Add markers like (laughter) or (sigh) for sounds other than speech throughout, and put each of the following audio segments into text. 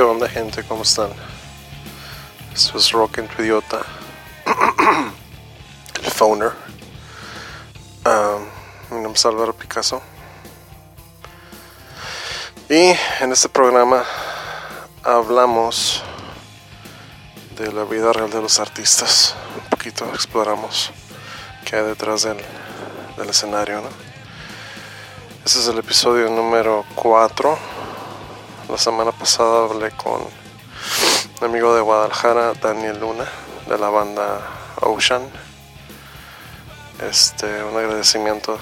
¿Qué onda gente? ¿Cómo están? Esto es Rock en tu idiota. (clears throat) El phoner. Um, mi nombre es Álvaro Picasso. Y en este programa hablamos de la vida real de los artistas. Un poquito exploramos qué hay detrás del, del escenario. ¿no? Este es el episodio número 4 la semana pasada hablé con un amigo de Guadalajara, Daniel Luna, de la banda Ocean. Este, un agradecimiento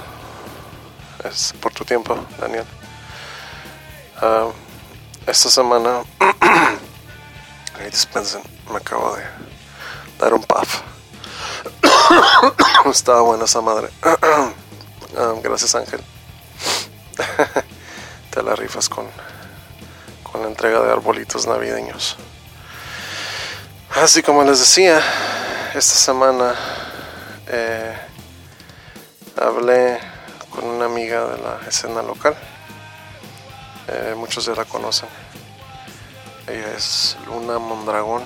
es por tu tiempo, Daniel. Uh, esta semana, (clears throat) dispensen, me acabo de dar un puff. (coughs) Estaba buena esa madre. uh, (clears throat) gracias, Ángel. (laughs) Te la rifas con con la entrega de arbolitos navideños. Así como les decía, esta semana eh, hablé con una amiga de la escena local. Eh, muchos ya la conocen. Ella es Luna Mondragón.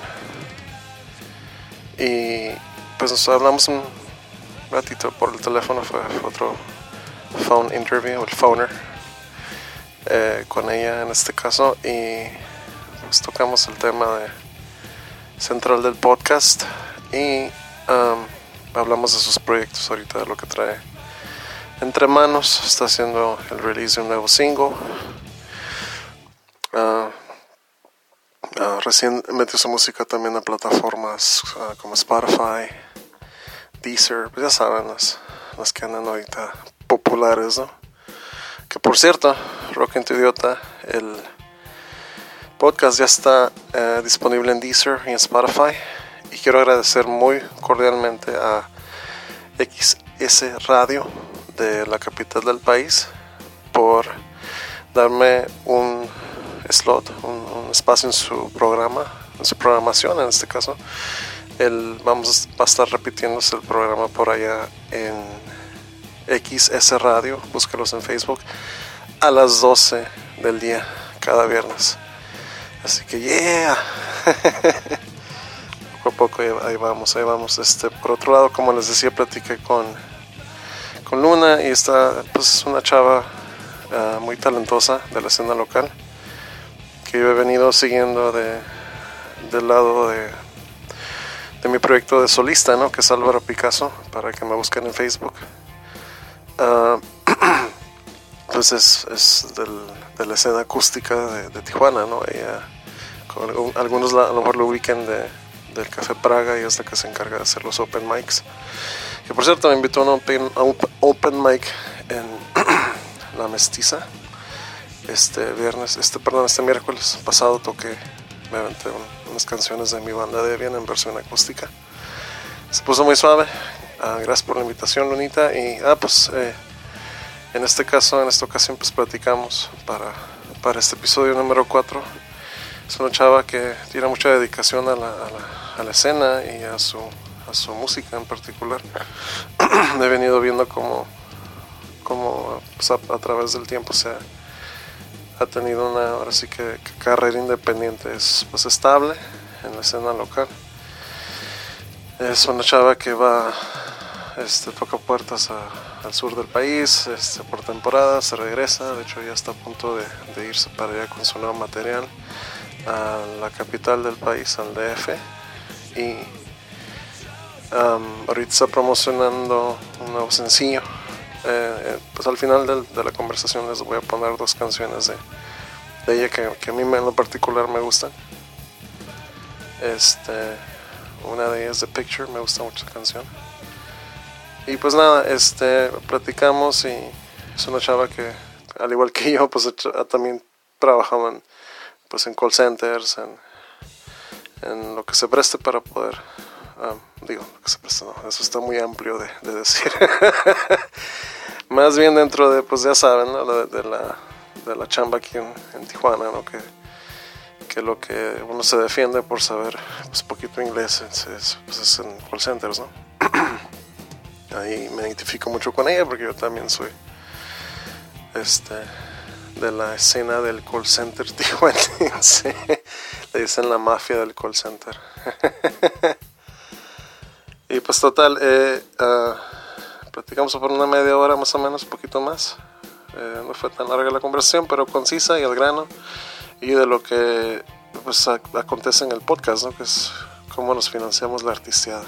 Y pues nos hablamos un ratito por el teléfono, fue, otro phone interview, el phoner eh, con ella en este caso y pues tocamos el tema de central del podcast y um, hablamos de sus proyectos ahorita de lo que trae entre manos. Está haciendo el release de un nuevo single. Uh, recién metió su música también a plataformas uh, como Spotify Deezer. Pues ya saben las, las que andan ahorita populares ¿no? Que por cierto, Rock en Idiota, el podcast ya está eh, disponible en Deezer y en Spotify. Y quiero agradecer muy cordialmente a XS Radio de la capital del país por darme un slot, un, un espacio en su programa, en su programación en este caso. El, vamos a estar repitiéndose el programa por allá en XS Radio, búscalos en Facebook, a las 12 del día, cada viernes. Así que, yeah. (laughs) poco a poco ahí vamos, ahí vamos. Este, por otro lado, como les decía, platiqué con, con Luna y está, pues, una chava uh, muy talentosa de la escena local que yo he venido siguiendo de, del lado de, de mi proyecto de solista, ¿no? que es Álvaro Picasso, para que me busquen en Facebook. Uh, (clears throat) pues es, es del, de la escena acústica de, de Tijuana, ¿no? Ella, con, algunos la, a lo mejor lo ubican de, del Café Praga y hasta que se encarga de hacer los open mics. Que por cierto me invitó a un open, a un open mic en (clears throat) La Mestiza este viernes, este perdón, este miércoles pasado toqué, me aventé un, unas canciones de mi banda de bien en versión acústica. Se puso muy suave, Uh, gracias por la invitación, Lunita. Y, ah, pues, eh, en este caso, en esta ocasión, pues platicamos para, para este episodio número 4. Es una chava que tiene mucha dedicación a la, a la, escena y a su, a su música en particular. (clears throat) He venido viendo como, como pues, a, través del tiempo se ha, ha tenido una, ahora sí que carrera independiente es pues estable en la escena local. Es una chava que va este, toca puertas al sur del país este, por temporada, se regresa, de hecho ya está a punto de, irse para allá con su nuevo material a la capital del país, al DF, y um, ahorita está promocionando un nuevo sencillo. Eh, eh, pues al final de, la conversación les voy a poner dos canciones de, ella que, que, a mí en lo particular me gustan. Este, una de ellas, The Picture, me gusta mucho esa canción. Y pues nada, este, platicamos y es una chava que, al igual que (laughs) yo, pues también trabajaban pues en call centers, en, en lo que se preste para poder, um, digo, lo que se preste, no, eso está muy amplio de, de decir. (laughs) Más bien dentro de, pues ya saben, ¿no? de, la, de la chamba aquí en, Tijuana, ¿no? Que, que lo que uno se defiende por saber pues poquito inglés es, es, pues es en call centers, ¿no? (clears throat) ahí me identifico mucho con ella porque yo también soy este de la escena del call center (laughs) tijuanense. Le dicen la mafia del call center. (laughs) y pues total, eh, uh, platicamos por una media hora más o menos, poquito más. Eh, no fue tan larga la conversación, pero concisa y al grano. Y de lo que pues, acontece en el podcast, ¿no? que es cómo nos financiamos la artisteada.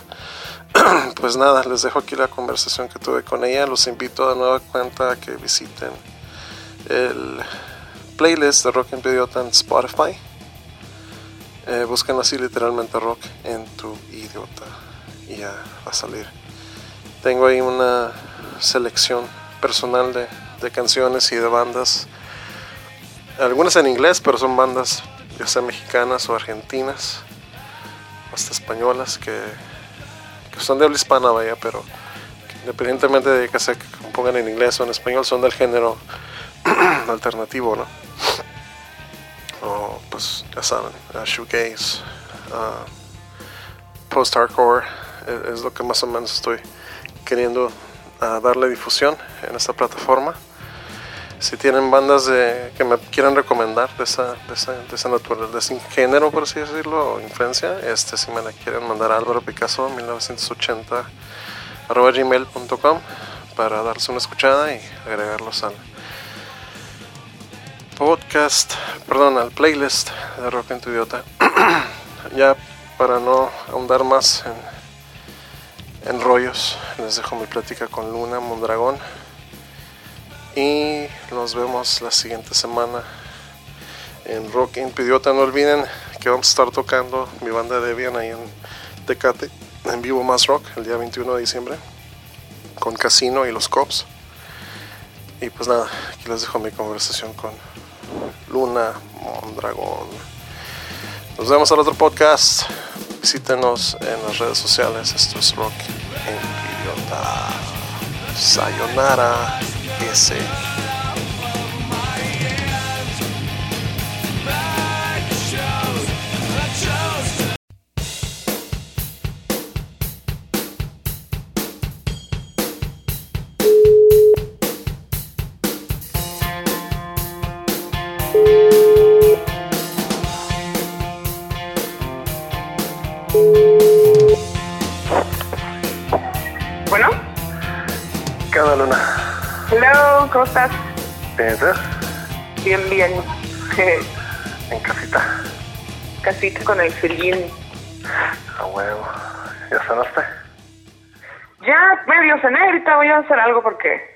(clears throat) pues nada, les dejo aquí la conversación que tuve con ella. Los invito a nueva cuenta a que visiten el playlist de Rock en Idiota en Spotify. Eh, busquen así literalmente rock en tu idiota y ya va a salir. Tengo ahí una selección personal de, de canciones y de bandas. Algunas en inglés, pero son bandas ya sea mexicanas o argentinas, hasta españolas que, que son de habla hispana, vaya, pero independientemente de que se compongan en inglés o en español, son del género (clears throat) alternativo, ¿no? O pues ya saben, uh, shoegaze, uh, post-hardcore, es, es, lo que más o menos estoy queriendo darle difusión en esta plataforma. Si tienen bandas de, que me quieran recomendar de esa, de esa, de esa naturaleza, de género, por así decirlo, o influencia, este, si me la quieren mandar a Álvaro Picasso 1980 arroba gmail.com para darse una escuchada y agregarlos al podcast, perdón, al playlist de Rock en tu Idiota. (clears throat) ya para no ahondar más en, en, rollos, les dejo mi plática con Luna Mondragón. Y nos vemos la siguiente semana en Rock en Idiota. No olviden que vamos a estar tocando mi banda de Debian ahí en Tecate, en vivo más rock, el día 21 de diciembre, con Casino y los Cops. Y pues nada, aquí les dejo mi conversación con Luna Mondragón. Nos vemos al otro podcast. Visítenos en las redes sociales. Esto es Rock en Idiota. Sayonara. S. Bueno, Con el felín. A huevo. ¿Ya cenaste? Ya medio cené, ahorita voy a hacer algo porque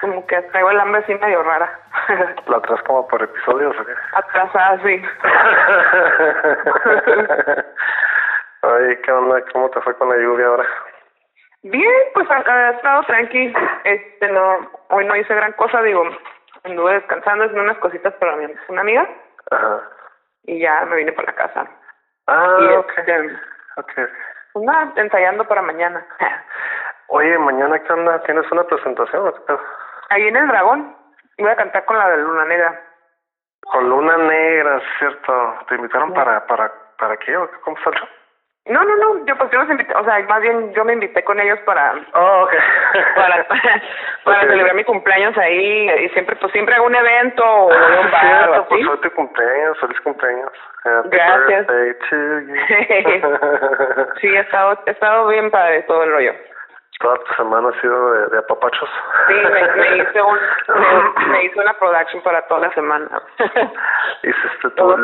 como que traigo el hambre así medio rara. (laughs) ¿La traes como por episodios o qué? Atrasada, sí. (laughs) Oye, ¿qué onda? ¿Cómo te fue con la lluvia ahora? Bien, pues ha estado tranqui. Este, no, hoy no hice gran cosa, digo, anduve descansando, haciendo unas cositas para mi, una amiga Ajá. Y ya me vine para la casa. Ah, y ok. este, Ok. pues nada, ensayando para mañana. Oye, mañana qué onda? ¿Tienes una presentación o qué pedo? Ahí en el dragón, voy a cantar con la de Luna Negra. Con Luna Negra, ¿cierto? ¿Te invitaron para, para, para qué o? ¿Cómo show? No, no, no, yo pues yo los invité, o sea, más bien yo me invité con ellos para Oh, ok. para para (laughs) Ok. celebrar mi cumpleaños ahí y siempre pues siempre hago un evento o voy a un Ah, bar o cierto, pues así. fue tu cumpleaños, feliz cumpleaños. Happy Gracias. to you. (laughs) Sí, ha estado, ha estado bien padre todo el rollo. Toda tu semana ha sido de, de apapachos. Sí, me, me (laughs) hice un, me, me hice una production para toda la semana. Hiciste tu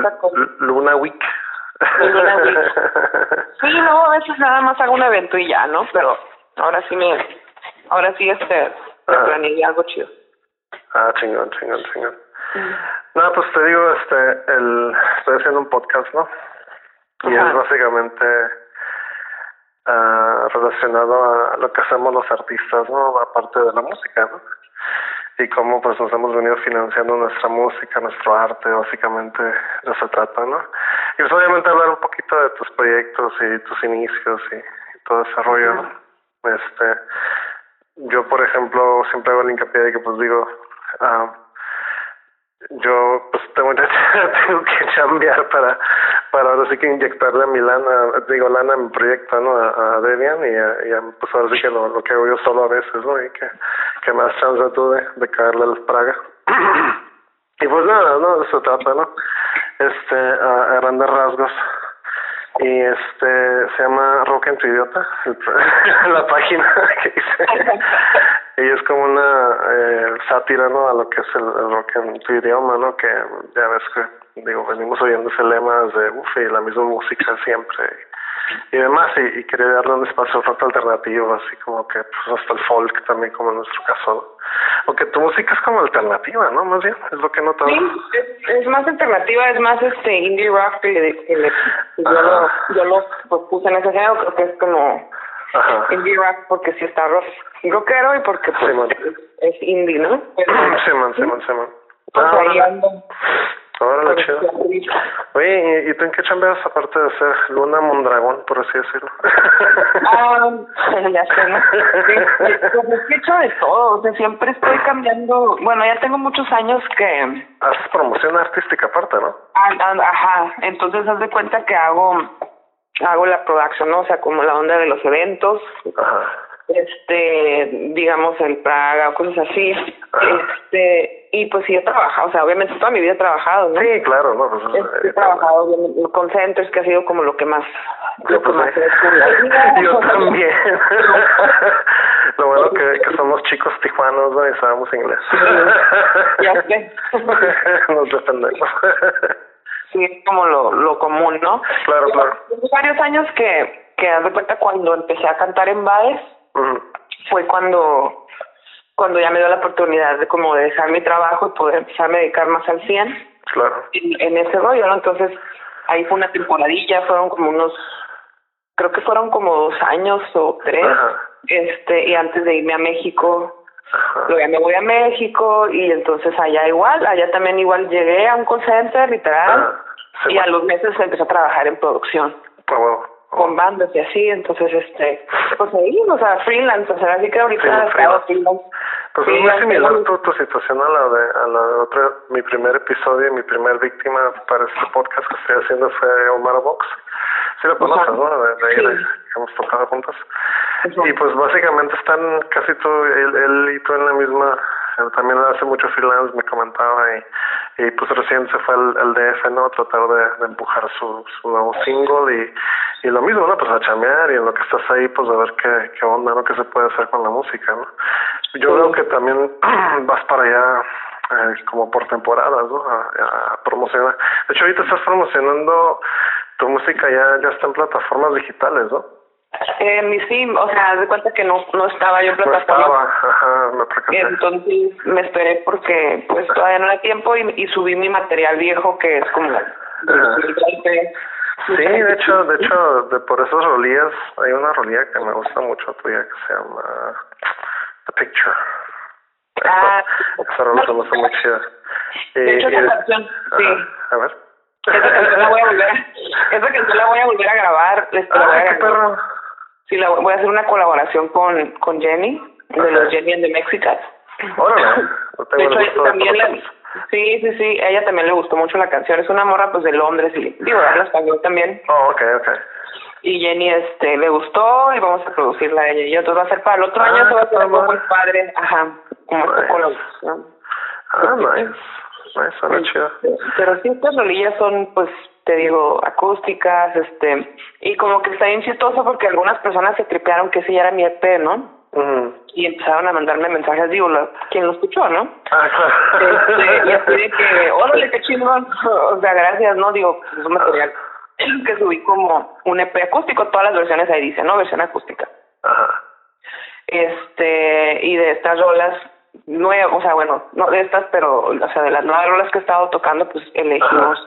Luna Week. (laughs) Sí, no, a veces nada más hago un evento y ya, ¿no? Pero ahora sí me, ahora sí este, me Ah. planeé algo chido. Ah, chingón, chingón, chingón. No, pues te digo, este, el, estoy haciendo un podcast, ¿no? Y Ajá. es básicamente ah, relacionado a lo que hacemos los artistas, ¿no? Aparte de la música, ¿no? Y cómo pues nos hemos venido financiando nuestra música, nuestro arte, básicamente de eso se trata, ¿no? Y pues obviamente hablar un poquito de tus proyectos y tus inicios y, y todo ese rollo, ¿no? Este, yo por ejemplo siempre hago el hincapié de que pues digo, ah, yo pues tengo, (laughs) tengo que chambear para para ahora sí que inyectarle mi lana, digo lana a mi proyecto, ¿no? A, a Debian y, a, y a, pues ahora sí que lo, lo que hago yo solo a veces, ¿no? Y que, que más chance tuve de caerle al Praga. (clears throat) Y pues nada, no, de eso trata, ¿no? Este, a, grandes rasgos. Y este, se llama Rock en tu idiota, (laughs) la página que dice. (laughs) y es como una eh, sátira, ¿no? A lo que es el, rock en tu idioma, ¿no? Que ya ves que, digo, venimos oyendo ese lema de, uff, y la misma música siempre y demás, y, quería darle un espacio al rock alternativo, así como que pues hasta el folk también, como en nuestro caso. Porque tu música es como alternativa, ¿no? Más bien, es lo que he notado. Sí, es, más alternativa, es más este indie rock que, le, yo, lo, yo lo puse en ese género, creo que es como indie rock porque sí está rock, rockero y porque pues, es, indie, ¿no? Simón, Simón, Simón. Pues Ahora lo chido. Oye, ¿y, tú en qué chambeas aparte de ser Luna Mondragón, por así decirlo? Ah, ya sé, ¿no? (laughs) pues he hecho de todo, o sea, siempre estoy cambiando. Bueno, ya tengo muchos años que. Haces promoción artística aparte, ¿no? Ah, ah, ajá, entonces haz de cuenta que hago hago la producción, ¿no? O sea, como la onda de los eventos. Ajá. Este digamos en Praga o cosas así. Este y pues sí he trabajado o sea obviamente toda mi vida he trabajado ¿no? sí claro no pues, he, trabajado con centros que ha sido como lo que más lo que pues, más yo también. (laughs) Lo bueno que, que somos chicos tijuanos ¿no? y sabemos inglés. Ya sé. (laughs) Nos defendemos sí es como lo lo común no claro claro. Varios años que que haz de cuenta cuando empecé a cantar en bares fue cuando cuando ya me dio la oportunidad de como de dejar mi trabajo y poder empezarme a dedicar más al 100 claro. en, ese rollo, ¿no? Entonces ahí fue una temporadilla, fueron como unos, creo que fueron como dos años o tres, este y antes de irme a México, luego ya me voy a México y entonces allá igual, allá también igual llegué a un call center literal y a los meses empecé a trabajar en producción. Ah, con bandas y así, entonces, este, pues ahí, o sea, freelance, o sea, así que ahorita sí, freelance. Pues es muy similar tu, tu situación a la de a la de otra, mi primer episodio, mi primer víctima para este podcast que estoy haciendo fue Omar Box. Sí lo conoces, ¿no? De, ahí que hemos tocado juntos. Y pues básicamente están casi tú, él, él y tú en la misma también hace mucho freelance, me comentaba, y, y pues recién se fue al, DF, ¿no? Tratar de, de empujar su, su nuevo single y, y lo mismo, ¿no? Pues a chamear y en lo que estás ahí, pues a ver qué, qué onda, ¿no? ¿Qué se puede hacer con la música, ¿no? Yo creo que también (clears throat) vas para allá eh, como por temporadas, ¿no? A, a, promocionar. De hecho, ahorita estás promocionando tu música ya, ya está en plataformas digitales, ¿no? Eh, mi sí, o sea, de cuenta que no no estaba yo en plataforma. No estaba, ajá, me Entonces me esperé porque pues todavía no era tiempo y, y subí mi material viejo que es como Sí, de hecho, de hecho, de por esos rolías, hay una rolía que me gusta mucho tuya que se llama The Picture. Ah, esa rola se me muy chida. De hecho, esa canción, sí. A ver. Esa canción la voy a volver, esa canción la voy a volver a grabar. Este, ah, qué perro. Sí, la voy a hacer una colaboración con, con Jenny, de los Jenny and the Mexicans. Órale, (laughs) de hecho, también la, Sí, sí, sí, a ella también le gustó mucho la canción. Es una morra pues de Londres y digo, habla español también. Oh, okay, okay. Y Jenny este le gustó y vamos a producirla a ella y yo. Entonces va a ser para el otro año, ah, se va a hacer algo muy padre. Ajá, como nice. colaboración. Ah, nice. Nice, suena chido. Pero sí, estas rolillas son, pues, te digo, acústicas, este, y como que está bien chistoso porque algunas personas se tripearon que ese ya era mi EP, ¿no? Y empezaron a mandarme mensajes, digo, quien lo escuchó, ¿no? Ah. Este, y así de que, órale, qué chingón. (laughs) O sea, gracias, ¿no? Digo, es un material que subí como un EP acústico, todas las versiones ahí dice, ¿no? Versión acústica. Ajá. Este, y de estas rolas nuevas, o sea, bueno, no de estas, pero, o sea, de las nuevas rolas que he estado tocando, pues elegimos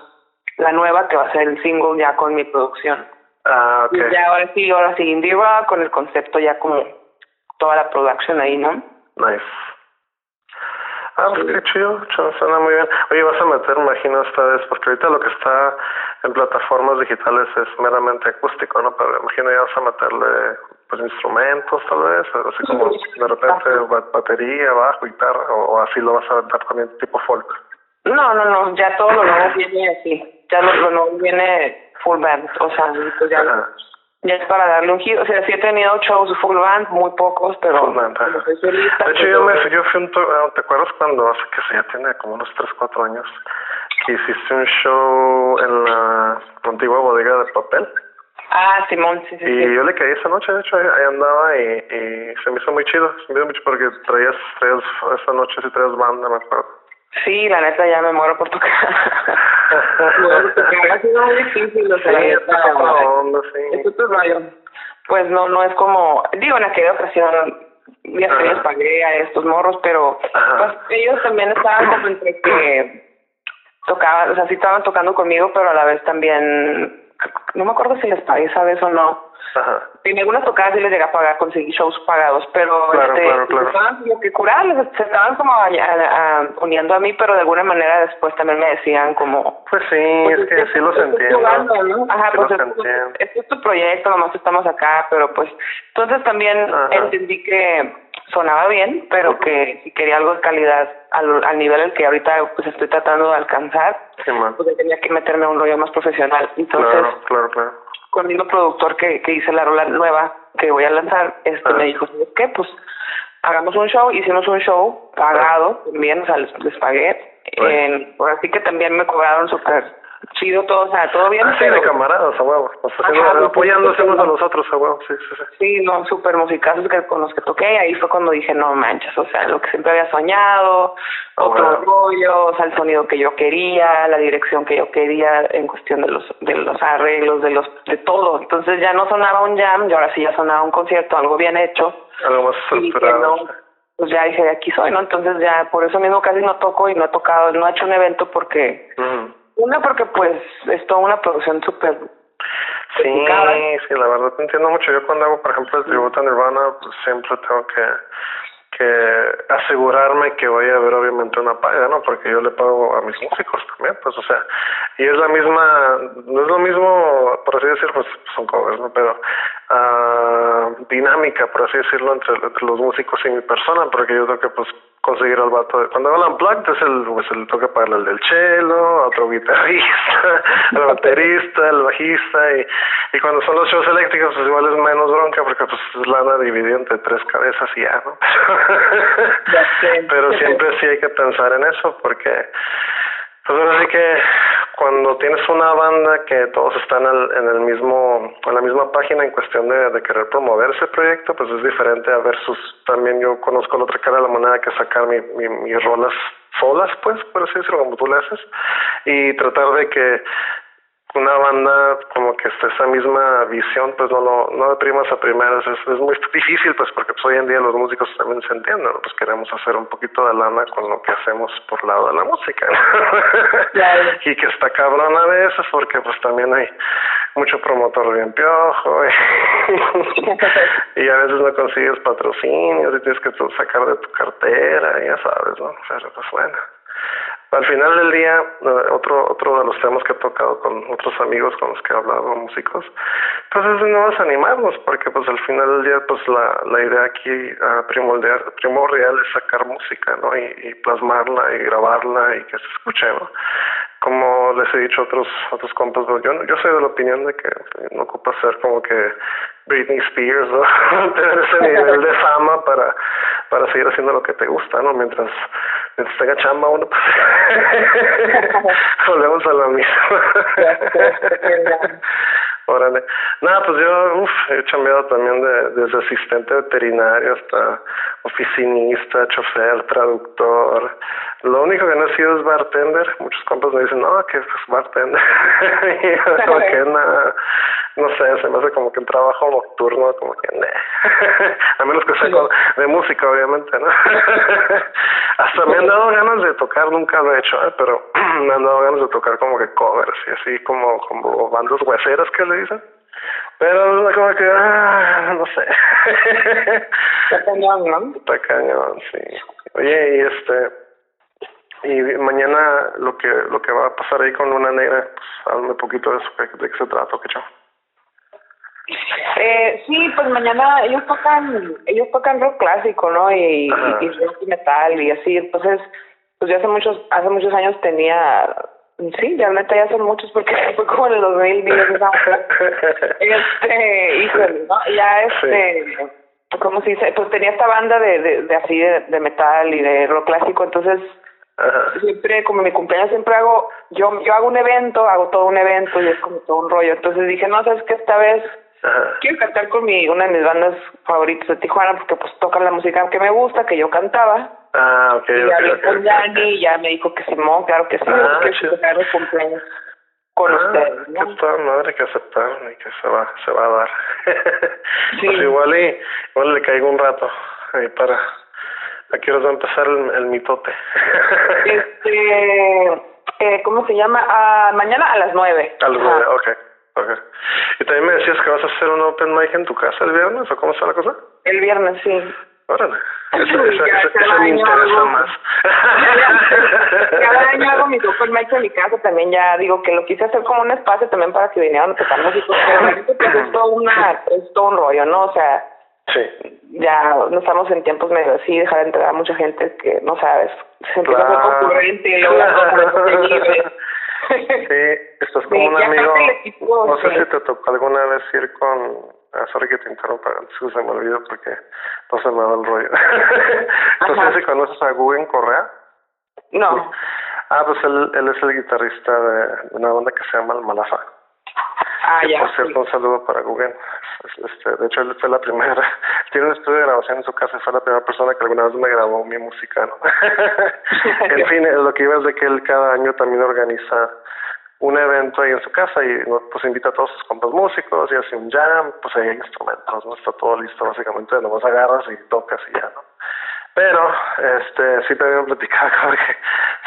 la nueva que va a ser el single ya con mi producción. Ah, ok. Y ya ahora sí, ahora sí, indie rock, con el concepto ya como toda la producción ahí, ¿no? Nice. Ah, pues qué chido, suena muy bien. Oye, vas a meter, imagino, esta vez, porque ahorita lo que está en plataformas digitales es meramente acústico, ¿no? Pero imagino ya vas a meterle, pues, instrumentos, tal vez, así como de repente batería, bajo, guitarra, o, así lo vas a aventar también tipo folk. No, no, no, ya todo lo nuevo viene así, ya lo, lo nuevo viene full band, o sea, pues ya ya es para darle un giro. O sea, sí he tenido shows full band, muy pocos, pero. Full band, de hecho, yo, me, yo fui un. Ah, ¿Te acuerdas cuando hace que se ya tiene como unos 3, 4 años que hiciste un show en la antigua bodega de papel? Ah, Simón, sí, sí. Y yo le caí esa noche, de hecho, ahí, andaba y, y se me hizo muy chido. Se me hizo mucho porque traías, traías esa noche sí traías banda, me acuerdo. Sí, la neta ya me muero por tocar. (laughs) ha sido muy difícil, o sea, sí, onda, sí. Pues no, no es como, digo, en aquella ocasión ya se les pagué a estos morros, pero pues ellos también estaban como entre que tocaban, o sea, sí estaban tocando conmigo, pero a la vez también no me acuerdo si les pagué esa vez o no. Ajá. En algunas tocadas sí les llegué a pagar, conseguí shows pagados, pero este, estaban como que curados, se estaban como uniendo a mí, pero de alguna manera después también me decían como... Pues sí, pues es que sí los entiendo. Ajá, pues este es tu proyecto, nomás estamos acá, pero pues... Entonces también entendí que sonaba bien, pero que si quería algo de calidad al, al nivel al que ahorita pues estoy tratando de alcanzar, pues tenía que meterme a un rollo más profesional. Entonces, claro, claro, con el mismo productor que, que hice la rola nueva que voy a lanzar, este me dijo, ¿sabes qué? Pues hagamos un show, hicimos un show pagado, también, o sea, les, les pagué. Eh, así que también me cobraron súper chido todo, o sea, todo bien. Ah, sí, de camaradas, a huevo. O sea, apoyándose unos a los otros, a huevo, sí, sí, sí. Sí, no, súper musicazos que, con los que toqué, ahí fue cuando dije, no manches, o sea, lo que siempre había soñado, otro rollo, o sea, el sonido que yo quería, la dirección que yo quería en cuestión de los de los arreglos, de los de todo. Entonces ya no sonaba un jam, y ahora sí ya sonaba un concierto, algo bien hecho. Algo más esperado. pues ya dije, aquí soy, ¿no? Entonces ya por eso mismo casi no toco y no he tocado, no he hecho un evento porque... Una porque pues es toda una producción súper Sí, sí, la verdad te entiendo mucho. Yo cuando hago, por ejemplo, el tributo a Nirvana, pues siempre tengo que que asegurarme que voy a haber obviamente una paga, ¿no? Porque yo le pago a mis músicos también, pues, o sea, y es la misma, no es lo mismo, por así decirlo, pues son covers, ¿no? Pero uh, dinámica, por así decirlo, entre, entre, los músicos y mi persona, porque yo tengo que, pues, conseguir al vato. Cuando la unplugged es el, pues, el toque para el del cello, otro guitarrista, (laughs) el baterista, el bajista, y, y cuando son los shows eléctricos, pues igual es menos bronca, porque, pues, es lana dividida entre tres cabezas y ya, ¿no? (laughs) Pero siempre sí hay que pensar en eso porque pues ahora sí que cuando tienes una banda que todos están en el mismo en la misma página en cuestión de, querer promover ese proyecto pues es diferente a versus también yo conozco la otra cara de la moneda que sacar mi, mi, mis rolas solas pues por así decirlo como tú le haces y tratar de que una banda como que está esa misma visión, pues no lo no primas a primeras, es, es muy difícil pues porque pues hoy en día los músicos también se entienden, pues queremos hacer un poquito de lana con lo que hacemos por lado de la música (laughs) y que está cabrón a veces porque pues también hay mucho promotor bien piojo y, y a veces no consigues patrocinios y tienes que sacar de tu cartera, ya sabes, ¿no? Pero pues bueno. Al final del día, eh, otro otro de los temas que he tocado con otros amigos con los que he hablado, músicos, pues es no desanimarnos, porque pues al final del día, pues la, la idea aquí uh, primordial, primordial es sacar música, ¿no? Y, y plasmarla y grabarla y que se escuche, ¿no? como les he dicho a otros otros compas, yo yo soy de la opinión de que no ocupa ser como que Britney Spears o (laughs) tener ese nivel de fama para para seguir haciendo lo que te gusta, ¿no? Mientras mientras tenga chamba uno pues (laughs) volvemos a lo mismo. Órale. Nada, pues yo uf, he chambeado también de, desde asistente veterinario hasta oficinista, chofer, traductor. Lo único que no he sido es bartender. Muchos compas me dicen, no, que es bartender. (laughs) y como que (laughs) nada, no sé, se me hace como que un trabajo nocturno, como que (laughs) a menos que sea con, de música, obviamente, ¿no? (laughs) Hasta me han dado ganas de tocar, nunca lo he hecho, ¿eh? pero (clears throat) me han dado ganas de tocar como que covers y así como, como bandas hueseras que le dicen. Pero como que, ah, no sé. Está cañón, ¿no? Está cañón, sí. Oye, y este, y mañana lo que lo que va a pasar ahí con Luna Negra, pues háblame un poquito de eso, de qué se trata, ¿qué chao? Eh, sí, pues mañana ellos tocan, ellos tocan rock clásico, ¿no? Y, y, rock y metal y así, entonces, pues yo hace muchos, hace muchos años tenía Sí, ya neta ya son muchos porque (laughs) fue como en el 2010. este, híjole, ¿no? Ya este, ¿cómo se dice? Pues tenía esta banda de, de, de así de, de metal y de rock clásico, entonces siempre como mi cumpleaños siempre hago yo yo hago un evento hago todo un evento y es como todo un rollo entonces dije no sabes que esta vez quiero cantar con mi una de mis bandas favoritas de Tijuana porque pues tocan la música que me gusta que yo cantaba ah ok y hablé con Dani y ya me dijo que Simón claro que sí ah, que el cumpleaños con ah, ustedes ¿no? toda madre que aceptar y que se va se va a dar (laughs) sí. pues igual y igual le caigo un rato ahí para ¿A qué hora va a empezar el, el mitote? (laughs) este, eh, ¿cómo se llama? Ah, mañana a las nueve. A las nueve, ok. Okay. Y también me decías que vas a hacer un open mic en tu casa el viernes, ¿o cómo está la cosa? El viernes, sí. Órale. (laughs) Eso, eso, eso me interesa más. (laughs) Cada año hago mis (laughs) open mics en mi casa, también ya digo que lo quise hacer como un espacio también para que vinieran a tocar músicos, pero pues, es todo, una, es todo un rollo, ¿no? O sea, Sí. Ya no estamos en tiempos medio así, dejar entrar a mucha gente que no sabes, se empieza claro. a ser concurrente luego Sí, estás como Sí, un amigo. equipo, no sé sí. si te tocó alguna vez ir con. Ah, sorry que te interrumpa, sí, se me olvidó porque no se me va el rollo. (laughs) no sé si conoces a Guggen Correa. No. Ah, pues él, él es el guitarrista de una banda que se llama El Malafa. Ah, Que, ya. por cierto, un saludo para Guggen. Este, de hecho, él fue la primera. Tiene un estudio de grabación en su casa y fue la primera persona que alguna vez me grabó mi música, ¿no? (laughs) en fin, lo que iba es de que él cada año también organiza un evento ahí en su casa y pues invita a todos sus compas músicos y hace un jam, pues ahí hay instrumentos, no está todo listo básicamente, nomás agarras y tocas y ya, ¿no? Pero, este, sí también platicaba (laughs) con que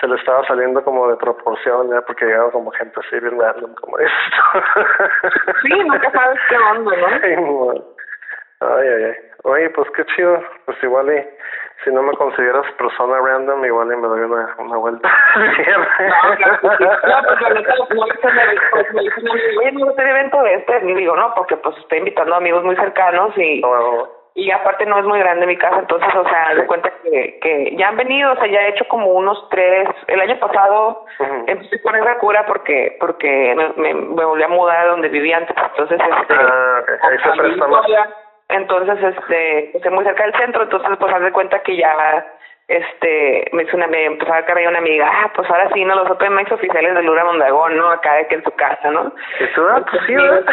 se le estaba saliendo como de proporción ya porque llegaba como gente así bien random como esto. Sí, nunca sabes qué onda, ¿no? (laughs) Ay, ay, ay. Oye, pues qué chido. Pues igual si no me consideras persona random, igual y me doy una, una vuelta. No, claro sí. Pues la neta, pues, me dicen oye, no hacer evento de este, y digo, no, porque pues estoy invitando a amigos muy cercanos y, y aparte no es muy grande mi casa, entonces, o sea, de cuenta que, que ya han venido, o sea, ya he hecho como unos tres, el año pasado Ujú. empecé con esa cura porque, porque me, me, me volví a mudar a donde vivía antes, entonces, este, Ah, ok. Ahí se presta más. Entonces, este, estoy muy cerca del centro, entonces, pues, haz de cuenta que ya, este, me hizo una, me empezó a caer una amiga, ah, pues ahora sí, no, los open mics oficiales de Lura Mondagón, ¿no? Acá de que en su casa, ¿no? Ah, pues sí, ¿verdad?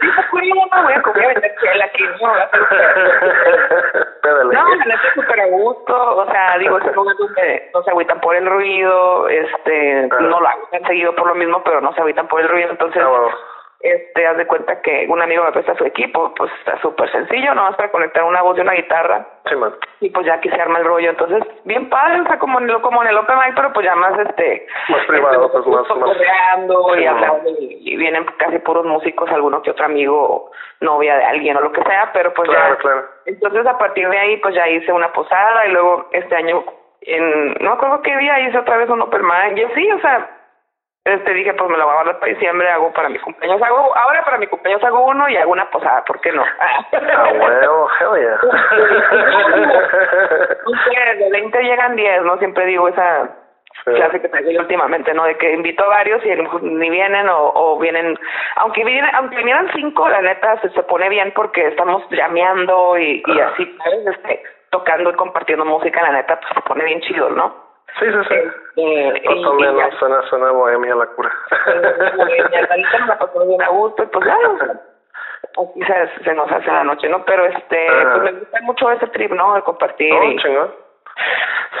Sí, pues, no voy a comer vender aquí, no, (laughs) Pégale. no, la neta súper a gusto, o sea, digo, es un lugar donde no se agüitan por el ruido, este, no lo hago tan seguido por lo mismo, pero no se agüitan por el ruido, entonces, Ah. Este, haz de cuenta que un amigo me presta su equipo, pues está súper sencillo, nomás para conectar una voz y una guitarra, Sí, man. y pues ya aquí se arma el rollo, entonces, bien padre, o sea, como en, el- como en el Open Mic, pero pues ya más, este, Más privado, este, pues, más- más- Sí, y no. hablando, y, y vienen casi puros músicos, alguno que otro amigo, novia de alguien o lo que sea, pero pues Claro, ya, claro. entonces a partir de ahí pues ya hice una posada y luego este año en no me acuerdo qué día hice otra vez un open mic y así o sea este dije pues me lo voy a guardar para diciembre hago para mi cumpleaños hago ahora para mi cumpleaños hago uno y hago una posada ¿por qué no? Ah, huevo, hell yeah. (laughs) de 20 llegan 10 no siempre digo esa Sí. clase que traigo yo últimamente, ¿no? De que invito a varios y a ni vienen o, o vienen, aunque vienen, aunque vinieran cinco, la neta se, se pone bien porque estamos llameando y, y así, ¿sabes? Este, tocando y compartiendo música, la neta, pues se pone bien chido, ¿no? Sí, sí, sí. Y, Más o y ya, menos, suena, suena bohemia la cura. y al ratito nos la pasamos bien a gusto y pues ya, o sea, así se, se nos hace la noche, ¿no? Pero este, Ajá. pues me gusta mucho ese trip, ¿no? De compartir y... chingón.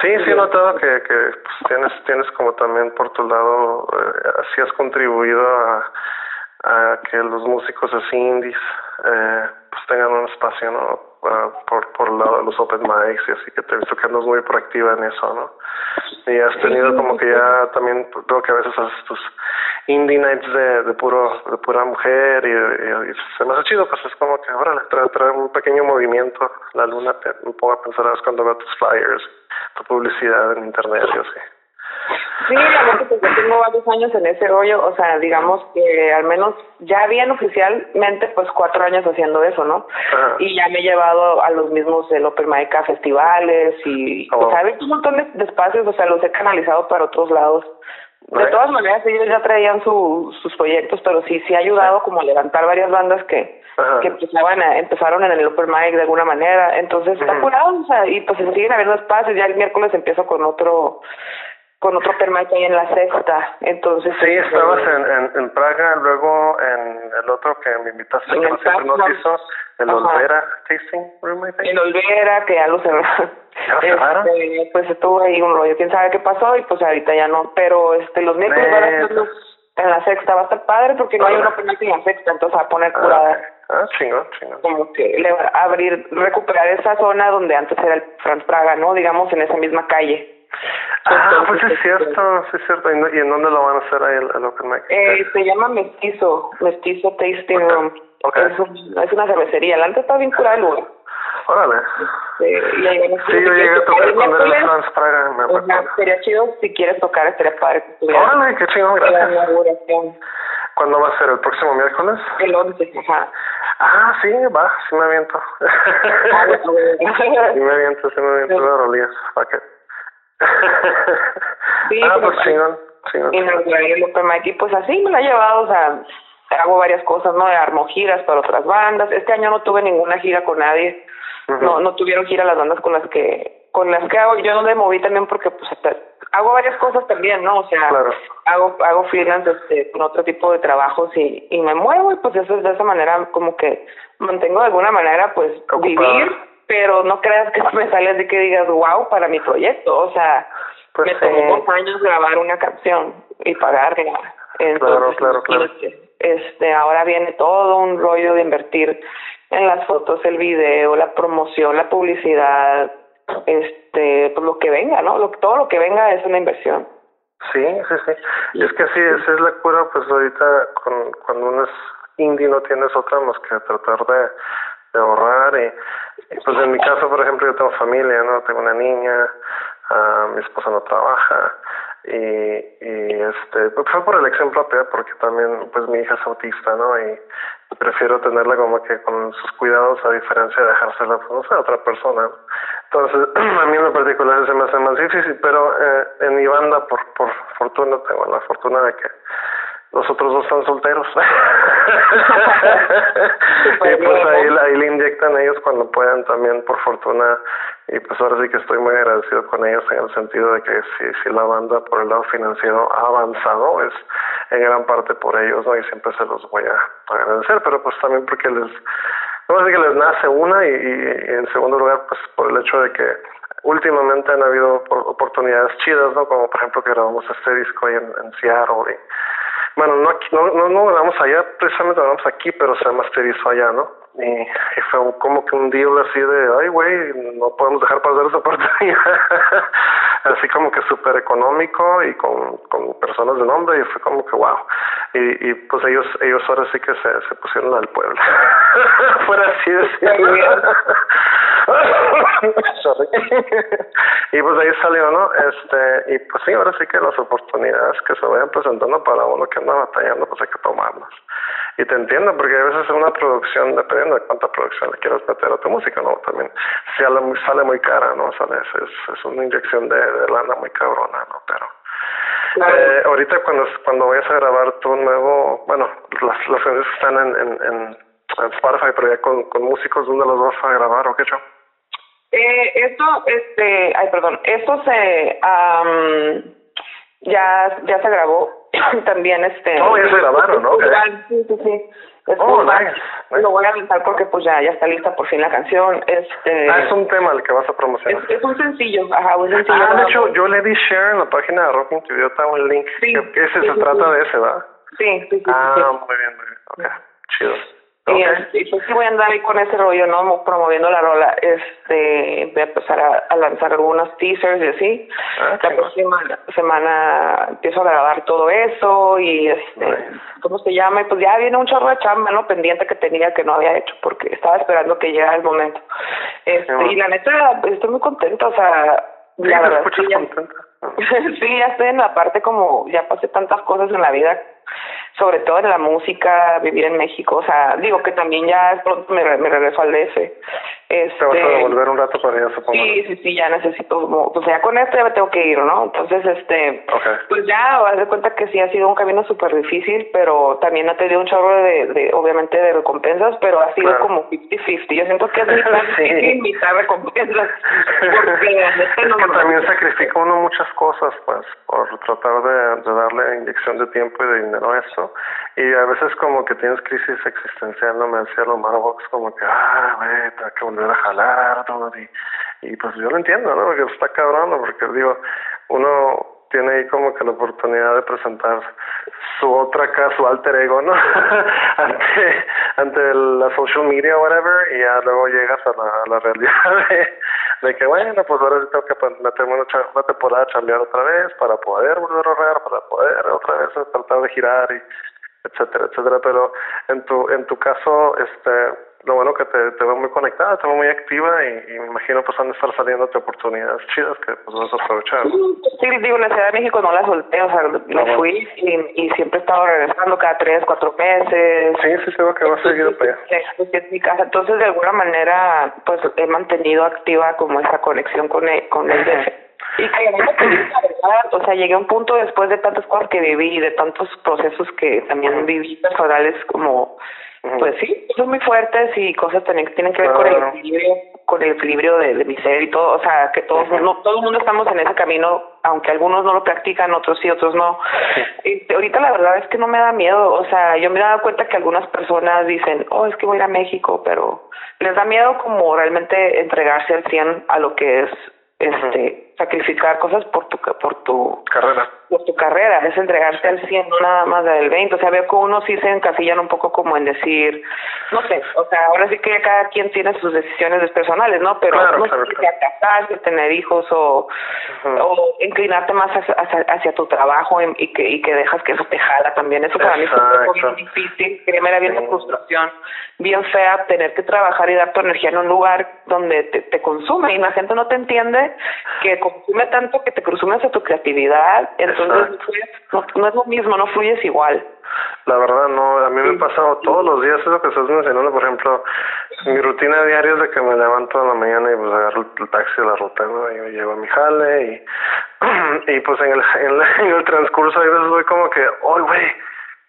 Sí, sí he notado que, que pues, tienes, tienes como también por tu lado, eh, así has contribuido a, a que los músicos así indies eh, pues tengan un espacio, ¿no? Ah, por, por el lado de los open mics y así que te he visto que andas muy proactiva en eso, ¿no? Y has tenido como que ya también veo que a veces haces tus indie nights de, de puro de pura mujer y, y- y se me hace chido pues es como que órale trae, trae un pequeño movimiento la luna te, me pongo a pensar a veces cuando veo tus flyers tu publicidad en internet y así Sí, la verdad que yo tengo varios años en ese rollo, o sea, digamos que al menos ya bien oficialmente pues cuatro años haciendo eso, ¿no? Ajá. Y ya me he llevado a los mismos del Open Mic a festivales y, Oh. o sea, un montón de, espacios, o sea, los he canalizado para otros lados De todas maneras, ellos ya traían su, sus proyectos, pero sí, sí ha ayudado como a levantar varias bandas que, que empezaban a, empezaron en el Open Mic de alguna manera. Entonces, está curado, o sea, y pues se siguen habiendo espacios. Ya el miércoles empiezo con otro con otro Open Mic ahí en la sexta. Entonces, sí, este, estabas en, en, en, Praga, luego en el otro que me invitaste, que no siempre nos hizo, el Olvera Tasting Room, El Olvera, que ya lo cerraron. Este, pues estuvo ahí un rollo, quién sabe qué pasó y pues ahorita ya no, pero este los miércoles van a en la sexta, va a estar padre porque no hay una penal en la sexta, entonces va a poner ah, curada. Ah, chingón, chingón. Como que le va a abrir, recuperar esa zona donde antes era el Franz Praga, ¿no? Digamos en esa misma calle. Ah, pues es cierto, sí es cierto. ¿Y, en dónde lo van a hacer ahí el, Open Mic? Eh, se llama Mestizo, Mestizo Tasting Room. Okay. Es, un, es una cervecería. La antes está bien curada el lugar. Órale. Sí, yo llegué a tocar cuando era Franz Praga, me acuerdo. sería chido si quieres tocar, estaría padre. Órale, qué chido, gracias. ¿Cuándo va a ser? ¿El próximo miércoles? El 11, ajá. Ah, sí, va, sí me aviento. Ah, (laughs) sí me aviento, sí me aviento de rolías. ¿Para qué? (laughs) sí, ah, pues chingón, chingón. Y el pues así me la ha llevado, o sea, hago varias cosas, ¿no? Armo giras para otras bandas. Este año no tuve ninguna gira con nadie. No no tuvieron gira las bandas con las que con las que hago. Yo no me moví también porque pues hago varias cosas también, ¿no? O sea, hago hago freelance este, con otro tipo de trabajos y, y me muevo y pues eso es de esa manera como que mantengo de alguna manera pues vivir, pero no creas que (laughs) me sale así que digas wow para mi proyecto, o sea, pues me tomó dos años grabar una canción y pagarla. Entonces, claro, claro, claro. Este, ahora viene todo un rollo de invertir en las fotos, el video, la promoción, la publicidad, este, pues lo que venga, ¿no? Lo, todo lo que venga es una inversión. Sí, sí, sí. Y es que sí, esa es la cura, pues ahorita con, cuando uno es indie no tienes otra más que tratar de, de ahorrar y, pues en mi caso, por ejemplo, yo tengo familia, ¿no? Tengo una niña, uh, mi esposa no trabaja, y, y este pues fue por elección propia porque también pues mi hija es autista no y prefiero tenerla como que con sus cuidados a diferencia de dejársela pues, no a otra persona entonces (clears throat) a mí en particular se me hace más difícil pero eh, en mi banda por por fortuna tengo la fortuna de que los otros dos están solteros. (laughs) y pues ahí, ahí le inyectan ellos cuando puedan también, por fortuna. Y pues ahora sí que estoy muy agradecido con ellos en el sentido de que si, si la banda por el lado financiero ha avanzado, es en gran parte por ellos, ¿no? Y siempre se los voy a agradecer, pero pues también porque les, no sé que les nace una y, y, en segundo lugar, pues por el hecho de que últimamente han habido oportunidades chidas, ¿no? Como por ejemplo que grabamos este disco ahí en, en Seattle y bueno, no, aquí, no, no, no grabamos allá, precisamente grabamos aquí, pero se masterizó allá, ¿no? Y, y fue como que un deal así de, ay, güey, no podemos dejar pasar esa (laughs) oportunidad. así como que súper económico y con, con personas de nombre y fue como que wow. Y, y pues ellos ellos ahora sí que se, se pusieron al pueblo. (laughs) Fuera así de (laughs) y pues ahí salió, ¿no? Este, y pues sí, ahora sí que las oportunidades que se vayan presentando para uno que anda batallando, pues hay que tomarlas. Y te entiendo, porque a veces una producción, dependiendo de cuánta producción le quieras meter a tu música, ¿no? También sale muy, sale muy cara, ¿no? Sale, es, es una inyección de, de lana muy cabrona, ¿no? Pero eh, ahorita cuando cuando vayas a grabar tu nuevo, bueno, las, las canciones están en, en, en, Spotify, pero ya con, con músicos, ¿dónde los vas a grabar o qué hecho? Eh, esto, este, ay, perdón, esto se, um, ya, ya se grabó (clears throat) también, este. Oh, ya se grabaron, ¿no? Sí, sí, sí. Es oh, nice, Lo voy a avisar porque pues ya, ya está lista por fin la canción. Este, ah, es un tema el que vas a promocionar. Es, es un sencillo, ajá, un sencillo. Ah, de hecho, yo le di share en la página de Rocking está un link. Sí, que ese se trata de ese, ¿verdad? Sí, sí, sí. Ah, muy bien, muy bien. Ok, chido. Y, este, pues sí voy a andar ahí con ese rollo, ¿no? Promoviendo la rola. Este, voy a empezar a, lanzar algunos teasers y así. Ah, la próxima semana empiezo a grabar todo eso y este, ¿cómo se llama? Y pues ya viene un chorro de chamba, ¿no? Pendiente que tenía que no había hecho porque estaba esperando que llegara el momento. Este, y la neta, estoy muy contenta, o sea, la verdad. Sí, ya, (laughs) sí, ya estoy en la parte como, ya pasé tantas cosas en la vida sobre todo en la música, vivir en México, o sea, digo que también ya pronto me, me regreso al DF, Este, Te vas a volver un rato para allá, supongo. Sí, sí, sí, ya necesito, como, pues ya con esto ya me tengo que ir, ¿no? Entonces, este, okay. pues ya, haz de cuenta que sí ha sido un camino súper difícil, pero también ha tenido un chorro de, de obviamente, de recompensas, pero ha sido como 50-50. Yo siento que es mitad, (laughs) sí. (laughs) mitad recompensas. Porque este no es que también sacrifica uno muchas cosas, pues, por tratar de, de darle inyección de tiempo y de dinero eso. Y a veces como que tienes crisis existencial, no me decía lo Marvox, como que, ah, güey, tengo que volver a jalar y pues yo lo entiendo, ¿no? Porque está cabrón, porque digo, uno tiene ahí como que la oportunidad de presentar su otra cara, su ego, (laughs) ante, ante la social media o whatever, y ya luego llegas a la, realidad (laughs) de, que, bueno, pues ahora tengo que meterme una, una temporada a otra vez para poder volver a ahorrar, para poder otra vez tratar de girar y etcétera, etcétera, pero en tu, en tu caso, este, lo bueno que te, te veo muy conectada, te veo muy activa y, y me imagino pues han de estar saliendo oportunidades chidas que pues vas a aprovechar. Sí, digo, la Ciudad de México no la solté, o sea, me fui y, y siempre he estado regresando cada tres, cuatro meses. Sí, sí, tengo que vas seguido para allá. Sí, es mi casa, entonces de alguna manera pues he mantenido activa como esa conexión con el, con el DF. Y que verdad, o sea, llegué a un punto después de tantas cosas que viví y de tantos procesos que también viví personales como pues sí, son muy fuertes y cosas también que tienen que ver con el equilibrio, con el equilibrio de, de, mi ser y todo, o sea, que todos, no, todo el mundo estamos en ese camino, aunque algunos no lo practican, otros sí, otros no. Y ahorita la verdad es que no me da miedo, o sea, yo me he dado cuenta que algunas personas dicen, oh, es que voy a ir a México, pero les da miedo como realmente entregarse al 100 a lo que es este sacrificar cosas por tu por tu carrera por tu carrera es entregarte al 100 no nada más del 20 o sea veo que uno sí se encasillan un poco como en decir no sé o sea ahora sí que cada quien tiene sus decisiones personales no pero claro, no claro, sé claro. casarse tener hijos o uh -huh. o inclinarte más hacia, hacia, hacia tu trabajo y, y, que y que dejas que eso te jala también eso para Exacto. mí fue bien difícil créeme era bien sí. frustración bien fea tener que trabajar y dar tu energía en un lugar donde te, te consume y la gente no te entiende que consume tanto que te consume hacia tu creatividad, entonces no, no, es lo mismo, no fluyes igual. La verdad no, a mí me ha pasado todos los días eso que estás mencionando, por ejemplo, mi rutina diaria es de que me levanto en la mañana y pues agarro el taxi de la ruta, ¿no? Y llego a mi jale y, (clears throat) y pues en el, en, la, en el transcurso a veces voy como que, ¡oh, güey!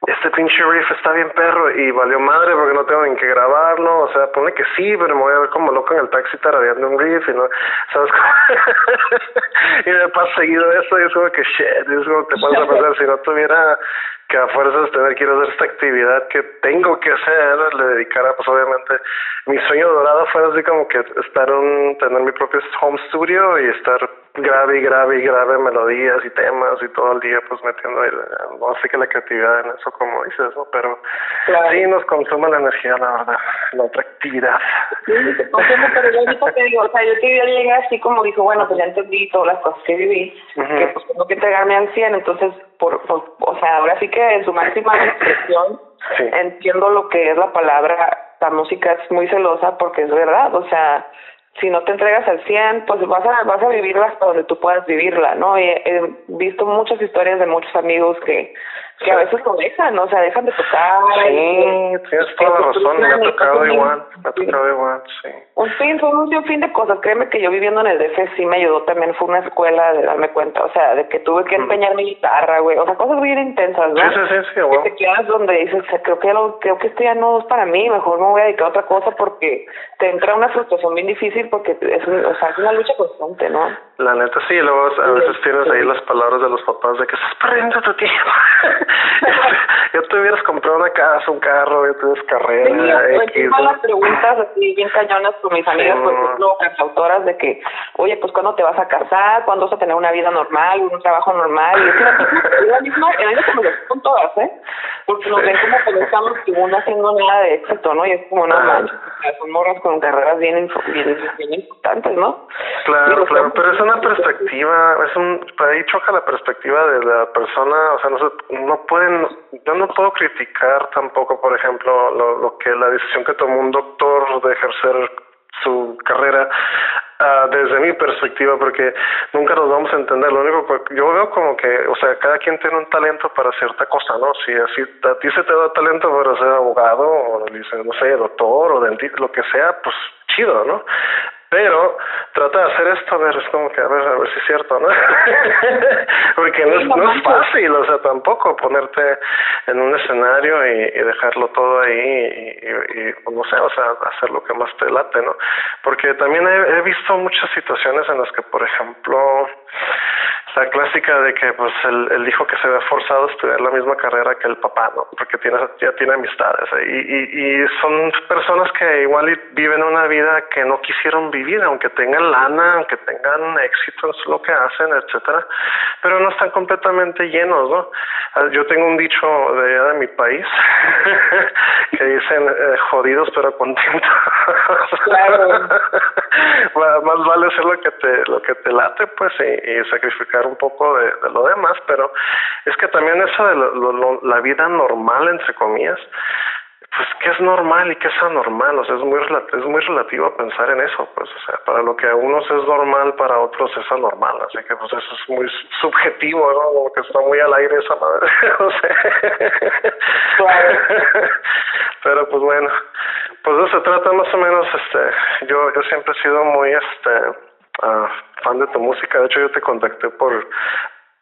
Este pinche riff está bien perro y valió madre porque no tengo ni que grabarlo, o sea, pone que sí, pero me voy a ver como loco en el taxi tarareando un riff y no, ¿sabes? (laughs) y me pasa seguido eso y es como que shit, es como te pasa a pensar, si no tuviera que a fuerzas tener a hacer esta actividad que tengo que hacer, le dedicara, pues obviamente, mi sueño dorado fuera así como que estar un, tener mi propio home studio y estar grave y grave y grave melodías y temas y todo el día pues metiendo ahí, no sé que la creatividad en eso como dices, ¿no? Pero claro. sí nos consume la energía, la verdad, la otra actividad. Sí, te pero yo ahorita te digo, o sea, yo yo llegué así como dijo, bueno, pues ya entendí todas las cosas que viví, uh -huh. que pues tengo que entregarme al 100, entonces, por, por, o sea, ahora sí que en su máxima expresión sí. entiendo lo que es la palabra, la música es muy celosa porque es verdad, o sea, si no te entregas al 100, pues vas a, vas a vivirla hasta donde tú puedas vivirla, ¿no? He visto muchas historias de muchos amigos que, que a veces lo dejan, o sea, dejan de tocar. Sí, tienes toda la razón, me ha tocado igual, me ha tocado igual, sí. Un fin, fue un fin de cosas, créeme que yo viviendo en el DF sí me ayudó también, fue una escuela de darme cuenta, o sea, de que tuve que empeñar mm. mi guitarra, güey, o sea, cosas bien intensas, ¿no? Sí, sí, sí. Que te quedas donde dices, creo que, lo, creo que esto ya no es para mí, mejor me voy a dedicar a otra cosa porque te entra una frustración bien difícil porque es, o sea, es una lucha constante, ¿no? La neta sí, luego a veces tienes ahí las palabras de los papás de que estás perdiendo tu tiempo. (laughs) ya te hubieras comprado una casa, un carro, ya tienes carrera. Sí, X, las preguntas así bien cañonas con mis amigas, por ejemplo, cantautoras, de que, oye, pues ¿cuándo te vas a casar? ¿Cuándo vas a tener una vida normal, un trabajo normal? Y es es la misma, en esa conversación con todas, ¿eh? Porque nos ven como que no estamos no haciendo nada de éxito, ¿no? Y es como, no manches, son morras con carreras bien, bien, bien importantes, ¿no? Claro, claro, pero es una perspectiva, es un, ahí choca la perspectiva de la persona, o sea, no, no pueden, yo no puedo criticar tampoco, por ejemplo, lo, que la decisión que tomó un doctor de ejercer su carrera uh, desde mi perspectiva porque nunca nos vamos a entender lo único que yo veo como que o sea cada quien tiene un talento para cierta cosa no si así a ti se te da talento para ser abogado o no sé doctor o dentista lo que sea pues chido, ¿no? Pero trata de hacer esto, a ver, es como que a ver, a ver si es cierto, ¿no? (laughs) Porque no es, no es fácil, o sea, tampoco ponerte en un escenario y, dejarlo todo ahí y, y, pues, no sé, o sea, hacer lo que más te late, ¿no? Porque también he, he visto muchas situaciones en las que, por ejemplo, la clásica de que pues el, el hijo que se ve forzado a estudiar la misma carrera que el papá, ¿no? Porque tiene, ya tiene amistades y, y, y son personas que igual viven una vida que no quisieron vivir, aunque tengan lana, aunque tengan éxito en lo que hacen, etcétera, pero no están completamente llenos, ¿no? Ah, yo tengo un dicho de allá de mi país (laughs) que dicen eh, jodidos pero contentos. Claro. (laughs) Más vale hacer lo que te lo que te late, pues, y, sacrificar un poco de, de, lo demás, pero es que también eso de lo, lo, la vida normal, entre comillas, pues qué es normal y qué es anormal, o sea, es muy es muy relativo pensar en eso, pues, o sea, para lo que a unos es normal, para otros es anormal, así que pues eso es muy subjetivo, ¿no? Como que está muy al aire esa madre, (laughs) no sé. (laughs) Pero pues bueno, pues eso se trata más o menos, este, yo, yo siempre he sido muy, este, uh, fan de tu música. De hecho, yo te contacté por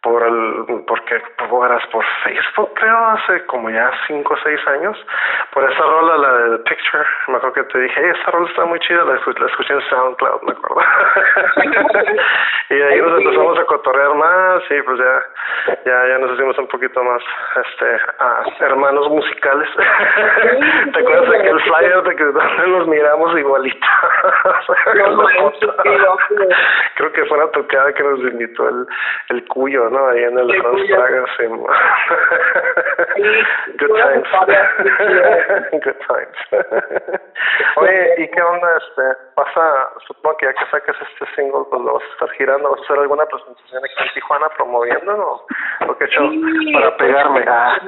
por el, porque eras por Facebook, creo, hace como ya cinco o seis años, por esa rola, la de The Picture, me acuerdo que te dije, hey, esa rola está muy chida, la, la escuché en SoundCloud, me acuerdo. (laughs) y ahí nos empezamos a cotorrear más y pues ya, ya, ya nos hicimos un poquito más, este, ah, hermanos musicales. ¿Te acuerdas de que el flyer de que nos miramos igualito? (laughs) creo que fue una tocada que nos invitó el, el Cuyo, ¿no? Ahí en el Transpraga, sí. (laughs) Good times. Good times. (laughs) Oye, ¿y qué onda? Este, pasa, supongo que ya que saques este single, pues lo vas a estar girando, ¿vas a hacer alguna presentación aquí en Tijuana promoviendo o, o qué hecho para pegarme? Ah.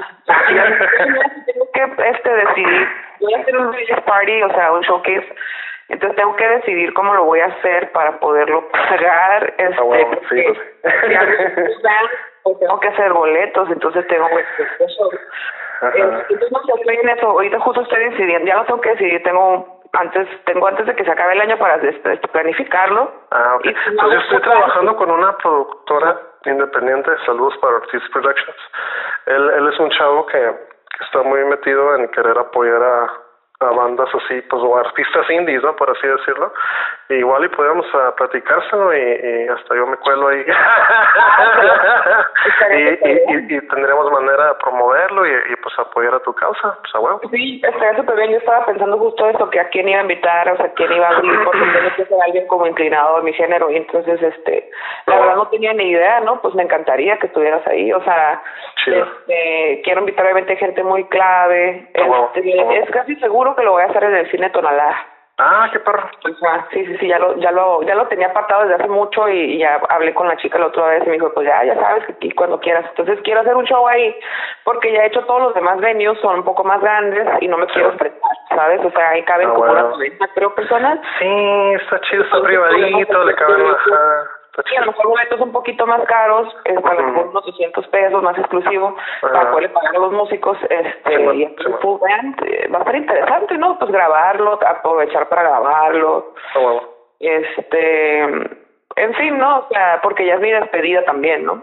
Tengo (laughs) que este, decidir, voy a hacer un release party, o sea, un showcase entonces tengo que decidir cómo lo voy a hacer para poderlo (laughs) pagar. Ah, este, bueno, sí, pues. (laughs) pues tengo que hacer boletos, entonces tengo este, eso. Entonces no estoy en eso. Ahorita justo estoy decidiendo, ya lo tengo que decidir. Tengo antes tengo antes de que se acabe el año para este, planificarlo. Ah, ok. pues yo estoy trabajando con una productora independiente, saludos para Ortiz Productions. Él, él es un chavo que está muy metido en querer apoyar a a bandas así, pues, o artistas indies, ¿no? Por así decirlo. igual y podemos a ah, platicárselo y, y, hasta yo me cuelo ahí. (laughs) y, y, y, tendremos manera de promoverlo y, y, pues apoyar a tu causa, pues a huevo. Sí, estaría súper bien. Yo estaba pensando justo eso, que a quién iba a invitar, o sea, quién iba a abrir, porque (clears throat) tengo que ser alguien como inclinado a mi género. Y entonces, este, la verdad no tenía ni idea, ¿no? Pues me encantaría que estuvieras ahí. O sea, este, quiero invitar obviamente gente muy clave. Este, es casi seguro que lo voy a hacer en el cine Tonalá. Ah, qué perro. sí, sí, sí, ya lo, ya lo, ya lo tenía apartado desde hace mucho y, ya hablé con la chica la otra vez y me dijo, pues ya, ya sabes que aquí cuando quieras. Entonces quiero hacer un show ahí porque ya he hecho todos los demás venues, son un poco más grandes y no me quiero enfrentar, ¿sabes? O sea, ahí caben ah, como unas 90 creo personas. Sí, está chido, está privadito, le caben más. Sí, a lo mejor boletos un poquito más caros, es a lo mejor unos 200 pesos más exclusivo, para poder pagar a los músicos, este, y full band, eh, va a estar interesante, ¿no? Pues grabarlo, aprovechar para grabarlo. Oh, este, en fin, ¿no? O sea, porque ya es mi despedida también, ¿no?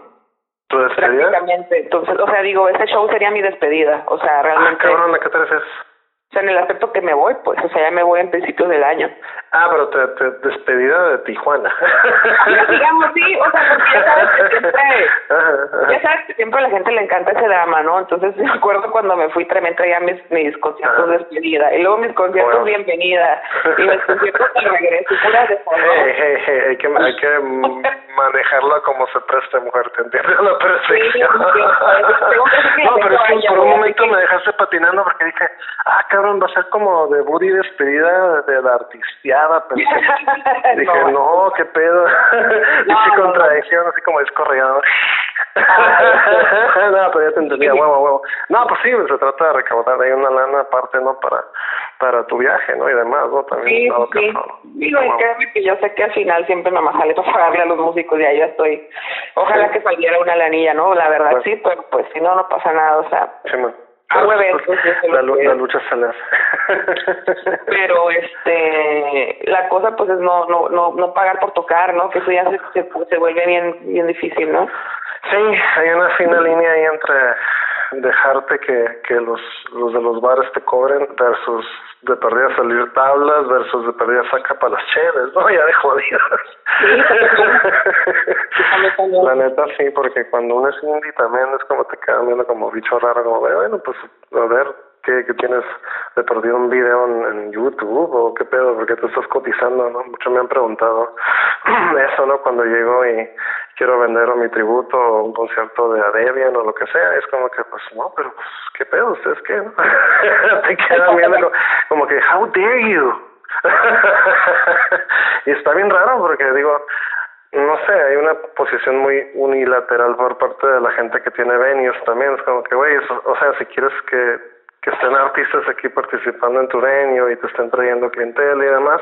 ¿Tu despedida? Prácticamente, entonces, o sea, digo, ese show sería mi despedida, o sea, realmente... Ah, cabrón, ¿a qué te refieres? Sea, en el aspecto que me voy, pues, o sea, ya me voy en principios del año. Ah, pero te, te despedida de Tijuana. digamos, sí, o sea, porque ya sabes que siempre, ya sabes que siempre a la gente le encanta ese drama, ¿no? Entonces me acuerdo cuando me fui también traía mis, mis conciertos de despedida, y luego mis conciertos bienvenida, y mis conciertos de regreso, pura de (laughs) hey, hey, hey, hay que, hay que manejarlo como se preste, mujer, ¿te entiendes? La perfección. no, pero es que por un momento me dejaste patinando porque dije, ah, cabrón, va a ser como de Buddy despedida de la artisteada (laughs) Dije, no. qué pedo. (laughs) No, contradicción, así como descorregador. (laughs) no, pero ya te entendía, huevo, huevo. No, pues sí, se trata de recaudar ahí una lana aparte, ¿no? Para para tu viaje, ¿no? Y demás, ¿no? También. Sí, sí. Digo, y créeme que yo sé que al final siempre nada más sale para pagarle a los músicos y ahí ya estoy. Ojalá que saliera una lanilla, ¿no? La verdad, pues sí, pero pues si no, no pasa nada, o sea. Sí, man. Hago eventos. La, la, lucha se (laughs) Pero este, la cosa pues es no, no, no, no pagar por tocar, ¿no? Que eso ya se, se, vuelve bien, bien difícil, ¿no? Sí, hay una fina línea ahí entre dejarte que, que los, los de los bares te cobren versus de perdida salir tablas versus de perdida saca para las cheves, ¿no? (laughs) Ya de jodidas. (laughs) la neta sí, porque cuando uno es indie también es como te quedan viendo como bicho raro, como, bueno, pues a ver, ¿qué, qué tienes de perdido un video en, YouTube o qué pedo? Porque te estás cotizando, ¿no? Muchos me han preguntado (clears throat) eso, ¿no? Cuando llego y quiero vender o mi tributo un concierto de Adebian o lo que sea, es como que, pues, no, pero pues, ¿qué pedo? ¿Ustedes qué? (laughs) Te quedan viendo como que, how dare you? (laughs) y está bien raro porque digo, no sé, hay una posición muy unilateral por parte de la gente que tiene venues también. Es como que, güey, o sea, si quieres que que estén artistas aquí participando en tu venue y te estén trayendo clientela y demás,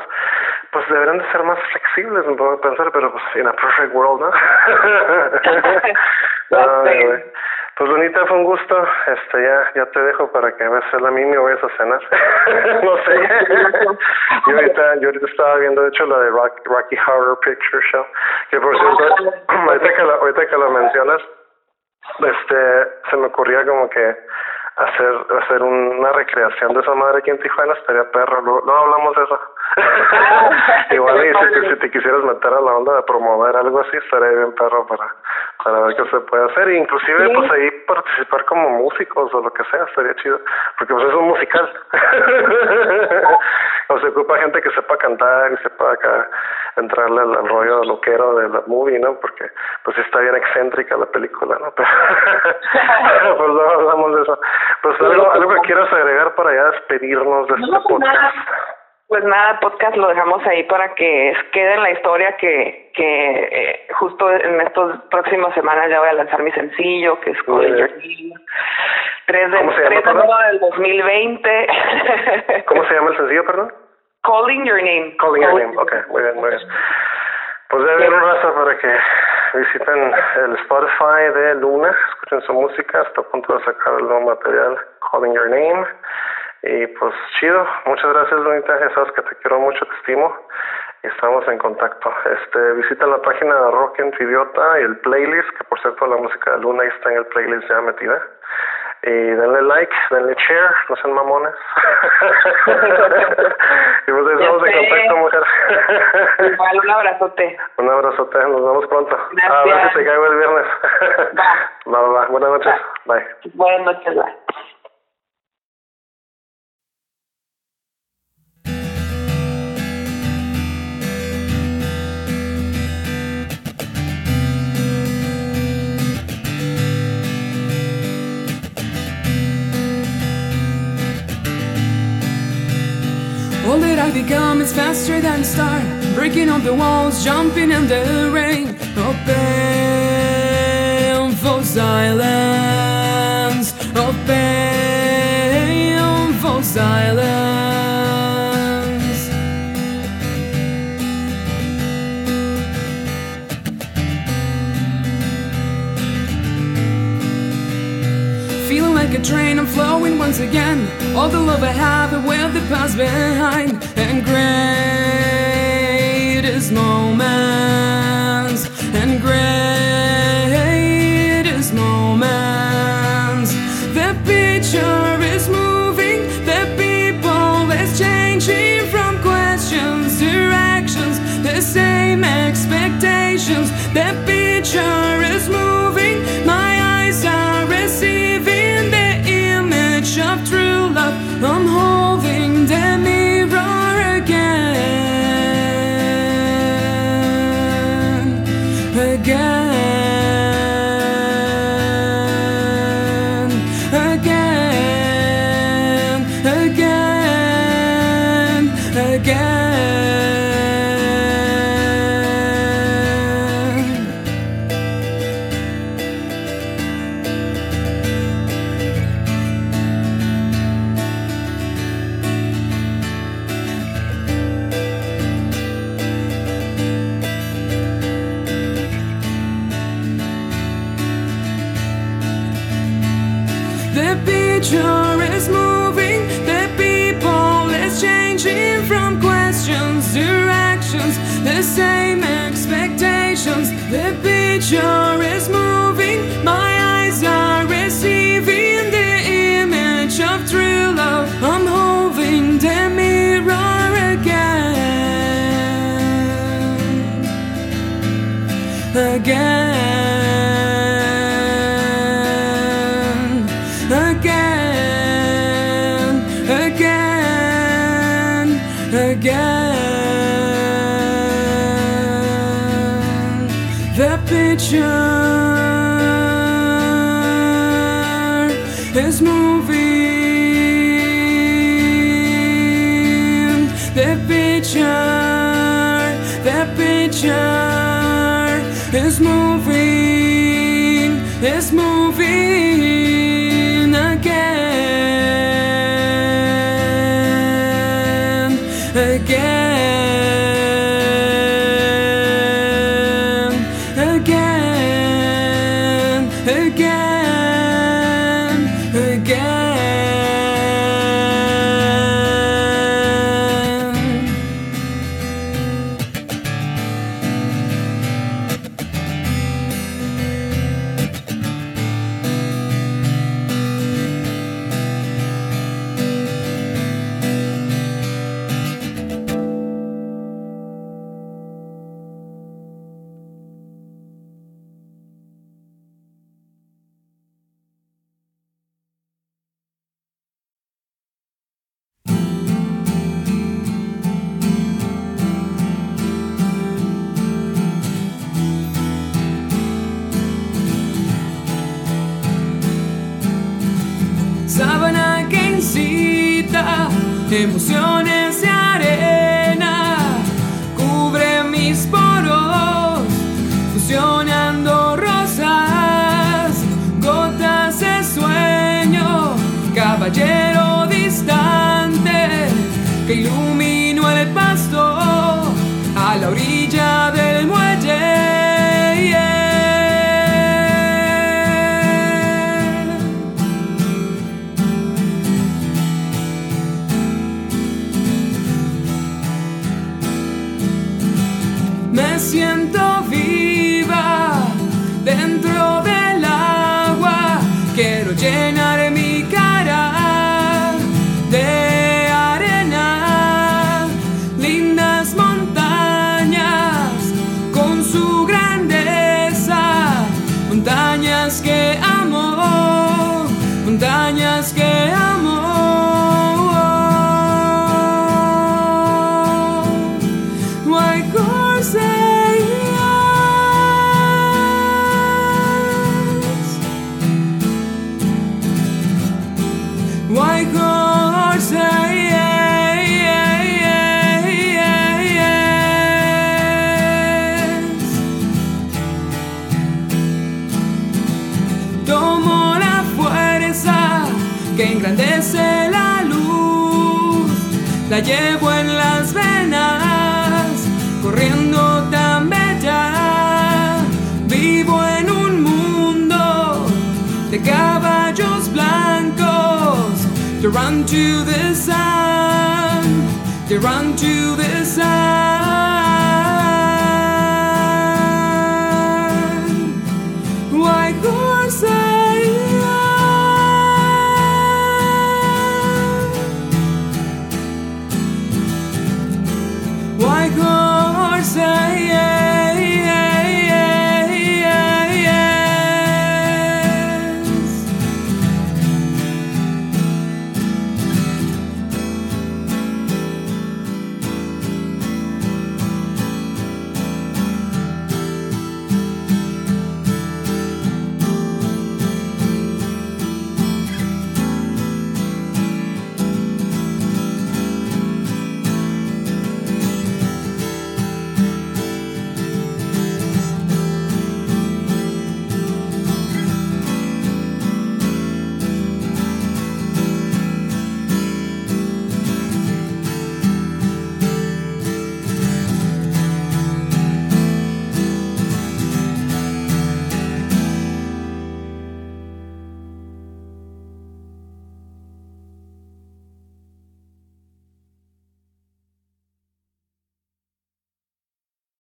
pues deberían de ser más flexibles, me puedo pensar, pero pues en a perfect world, ¿no? (laughs) pues bonita, fue un gusto, este ya ya te dejo para que veas la mini o vayas a cenar, (laughs) no sé. (laughs) yo ahorita yo ahorita estaba viendo de hecho la de Rocky Horror Picture Show, que por cierto, ahorita que la, ahorita que lo mencionas, este se me ocurría como que hacer hacer una recreación de esa madre aquí en Tijuana estaría perro. No, hablamos de eso. (laughs) Igual y si, si, te quisieras meter a la onda de promover algo así, estaría bien perro para, para ver qué se puede hacer. E inclusive pues ahí participar como músicos o lo que sea, estaría chido. Porque pues es un musical. (laughs) o se ocupa gente que sepa cantar y sepa acá entrarle al, rollo loquero de la movie, ¿no? Porque pues está bien excéntrica la película, ¿no? (laughs) Pero pues no hablamos de eso. Pues algo, algo que quieras agregar para ya despedirnos de este pues podcast. Pues nada, podcast lo dejamos ahí para que quede en la historia que, que eh, justo en estas próximas semanas ya voy a lanzar mi sencillo, que es Calling Your Name. 3 de, ¿Cómo se llama, del 2020. (laughs) ¿Cómo se llama el sencillo, perdón? Calling Your Name. Calling Your Name, ok, muy bien, muy bien. Pues debe haber un raza para que visiten el Spotify de Luna, escuchen su música, está a punto de sacar el nuevo material, Calling Your Name. Y pues chido, muchas gracias Lunita, ya sabes que te quiero mucho, te estimo y estamos en contacto. Este, visita la página de Rock en Idiota y el playlist, que por cierto la música de Luna está en el playlist ya metida. Y denle like, denle share, no sean mamones. (laughs) y pues estamos en contacto, mujer. Igual, un abrazote. Un abrazote, nos vemos pronto. Gracias. A ver si te caigo el viernes. va. (laughs) Va, va, Buenas noches. Bye. Buenas noches, bye. That I become is faster than a star, breaking up the walls, jumping in the rain. Open for silence, Open for silence. Feeling like a train, I'm flowing once again. All the love I have and where the past behind and greatest again. emociones. la llevo en las venas, corriendo tan bella. Vivo en un mundo de caballos blancos. They run to the sun, they run to the sun.